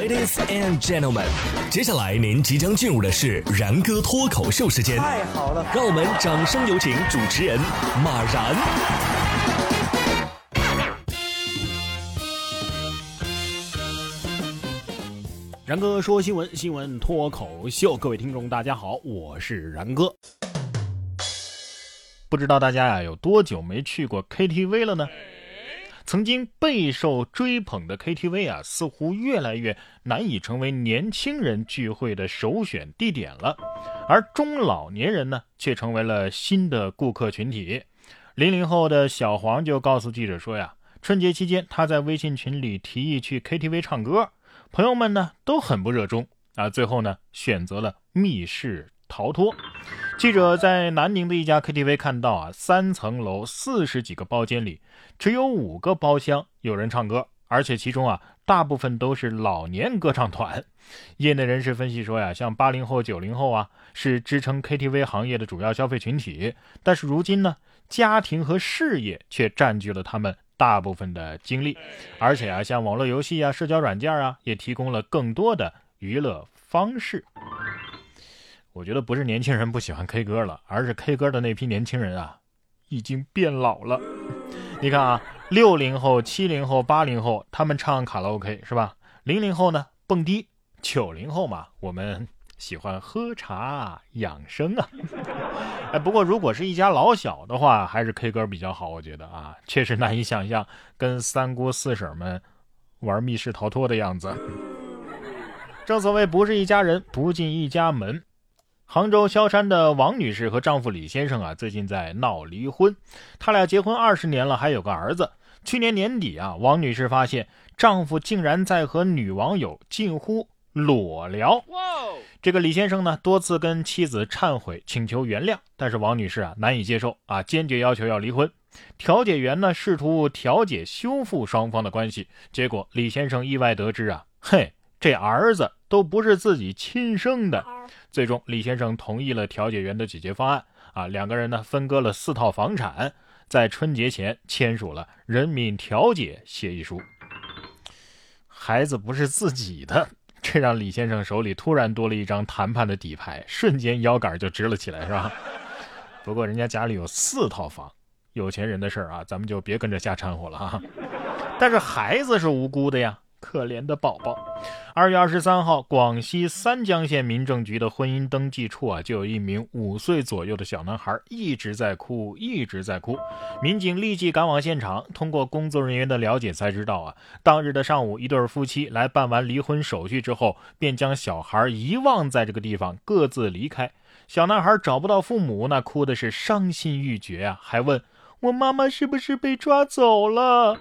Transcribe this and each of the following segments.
Ladies and gentlemen，接下来您即将进入的是然哥脱口秀时间。太好了，让我们掌声有请主持人马然。然哥说新闻，新闻脱口秀，各位听众大家好，我是然哥。不知道大家呀有多久没去过 KTV 了呢？曾经备受追捧的 KTV 啊，似乎越来越难以成为年轻人聚会的首选地点了，而中老年人呢，却成为了新的顾客群体。零零后的小黄就告诉记者说呀，春节期间他在微信群里提议去 KTV 唱歌。朋友们呢都很不热衷啊，最后呢选择了密室逃脱。记者在南宁的一家 KTV 看到啊，三层楼四十几个包间里，只有五个包厢有人唱歌，而且其中啊大部分都是老年歌唱团。业内人士分析说呀，像八零后、九零后啊是支撑 KTV 行业的主要消费群体，但是如今呢，家庭和事业却占据了他们。大部分的精力，而且啊，像网络游戏啊、社交软件啊，也提供了更多的娱乐方式。我觉得不是年轻人不喜欢 K 歌了，而是 K 歌的那批年轻人啊，已经变老了。你看啊，六零后、七零后、八零后，他们唱卡拉 OK 是吧？零零后呢，蹦迪；九零后嘛，我们。喜欢喝茶养生啊，哎，不过如果是一家老小的话，还是 K 歌比较好，我觉得啊，确实难以想象跟三姑四婶们玩密室逃脱的样子。正所谓不是一家人不进一家门。杭州萧山的王女士和丈夫李先生啊，最近在闹离婚。他俩结婚二十年了，还有个儿子。去年年底啊，王女士发现丈夫竟然在和女网友近乎。裸聊，这个李先生呢多次跟妻子忏悔，请求原谅，但是王女士啊难以接受啊，坚决要求要离婚。调解员呢试图调解修复双方的关系，结果李先生意外得知啊，嘿，这儿子都不是自己亲生的。最终李先生同意了调解员的解决方案啊，两个人呢分割了四套房产，在春节前签署了人民调解协议书。孩子不是自己的。这让李先生手里突然多了一张谈判的底牌，瞬间腰杆就直了起来，是吧？不过人家家里有四套房，有钱人的事儿啊，咱们就别跟着瞎掺和了啊。但是孩子是无辜的呀。可怜的宝宝。二月二十三号，广西三江县民政局的婚姻登记处啊，就有一名五岁左右的小男孩一直在哭，一直在哭。民警立即赶往现场，通过工作人员的了解才知道啊，当日的上午，一对夫妻来办完离婚手续之后，便将小孩遗忘在这个地方，各自离开。小男孩找不到父母，那哭的是伤心欲绝啊，还问我妈妈是不是被抓走了。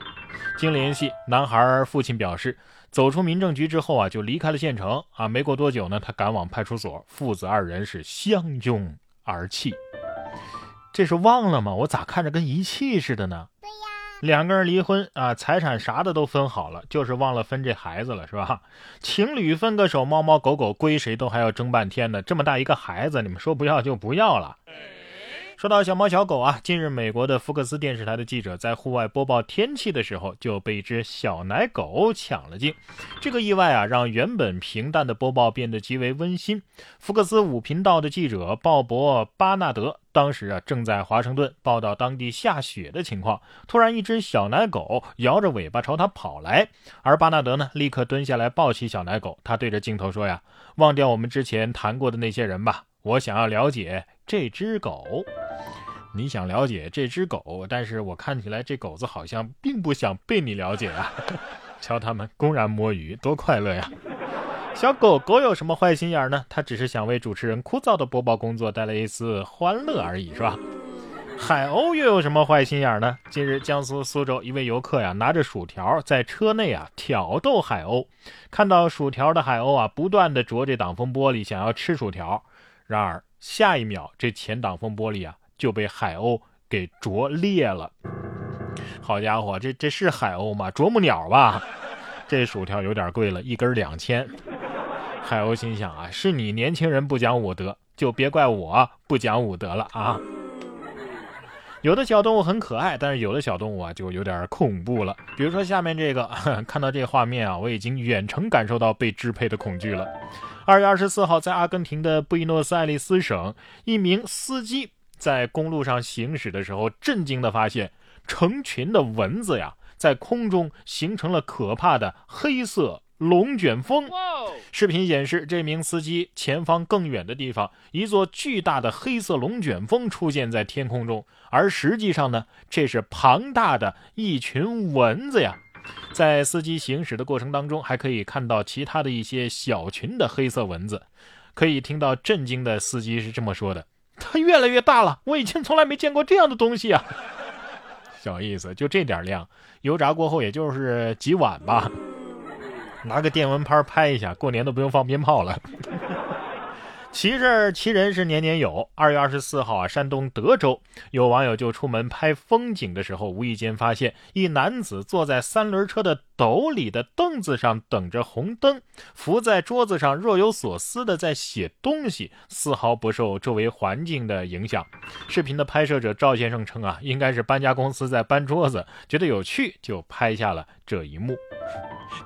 经联系，男孩父亲表示，走出民政局之后啊，就离开了县城啊。没过多久呢，他赶往派出所，父子二人是相拥而泣。这是忘了吗？我咋看着跟遗弃似的呢？对呀，两个人离婚啊，财产啥的都分好了，就是忘了分这孩子了，是吧？情侣分个手，猫猫狗狗归谁都还要争半天呢。这么大一个孩子，你们说不要就不要了。说到小猫小狗啊，近日美国的福克斯电视台的记者在户外播报天气的时候，就被一只小奶狗抢了镜。这个意外啊，让原本平淡的播报变得极为温馨。福克斯五频道的记者鲍勃·巴纳德当时啊正在华盛顿报道当地下雪的情况，突然一只小奶狗摇着尾巴朝他跑来，而巴纳德呢立刻蹲下来抱起小奶狗，他对着镜头说呀：“忘掉我们之前谈过的那些人吧，我想要了解这只狗。”你想了解这只狗，但是我看起来这狗子好像并不想被你了解啊！瞧他们公然摸鱼，多快乐呀！小狗狗有什么坏心眼呢？它只是想为主持人枯燥的播报工作带来一丝欢乐而已，是吧？海鸥又有什么坏心眼呢？近日，江苏苏州一位游客呀，拿着薯条在车内啊挑逗海鸥，看到薯条的海鸥啊，不断的啄这挡风玻璃，想要吃薯条。然而下一秒，这前挡风玻璃啊。就被海鸥给啄裂了。好家伙，这这是海鸥吗？啄木鸟吧？这薯条有点贵了，一根两千。海鸥心想啊，是你年轻人不讲武德，就别怪我不讲武德了啊。有的小动物很可爱，但是有的小动物啊就有点恐怖了。比如说下面这个，看到这画面啊，我已经远程感受到被支配的恐惧了。二月二十四号，在阿根廷的布宜诺斯艾利斯省，一名司机在公路上行驶的时候，震惊地发现成群的蚊子呀，在空中形成了可怕的黑色。龙卷风。视频显示，这名司机前方更远的地方，一座巨大的黑色龙卷风出现在天空中，而实际上呢，这是庞大的一群蚊子呀。在司机行驶的过程当中，还可以看到其他的一些小群的黑色蚊子。可以听到震惊的司机是这么说的：“它越来越大了，我以前从来没见过这样的东西啊！”小意思，就这点量，油炸过后也就是几碗吧。拿个电蚊拍拍一下，过年都不用放鞭炮了。奇事奇人是年年有。二月二十四号啊，山东德州有网友就出门拍风景的时候，无意间发现一男子坐在三轮车的斗里的凳子上等着红灯，伏在桌子上若有所思的在写东西，丝毫不受周围环境的影响。视频的拍摄者赵先生称啊，应该是搬家公司在搬桌子，觉得有趣就拍下了这一幕。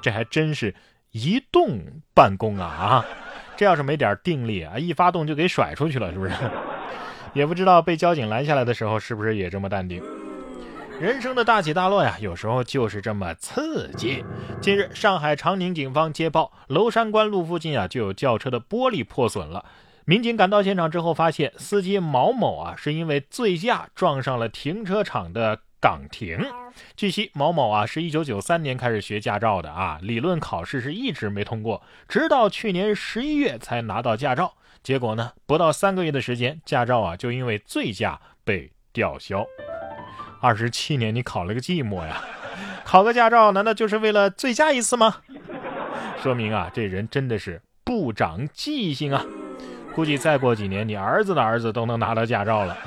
这还真是移动办公啊啊！这要是没点定力啊，一发动就给甩出去了，是不是？也不知道被交警拦下来的时候是不是也这么淡定。人生的大起大落呀，有时候就是这么刺激。近日，上海长宁警方接报，娄山关路附近啊就有轿车的玻璃破损了。民警赶到现场之后，发现司机毛某啊是因为醉驾撞上了停车场的。岗亭。据悉，某某啊是一九九三年开始学驾照的啊，理论考试是一直没通过，直到去年十一月才拿到驾照。结果呢，不到三个月的时间，驾照啊就因为醉驾被吊销。二十七年，你考了个寂寞呀？考个驾照难道就是为了醉驾一次吗？说明啊，这人真的是不长记性啊！估计再过几年，你儿子的儿子都能拿到驾照了。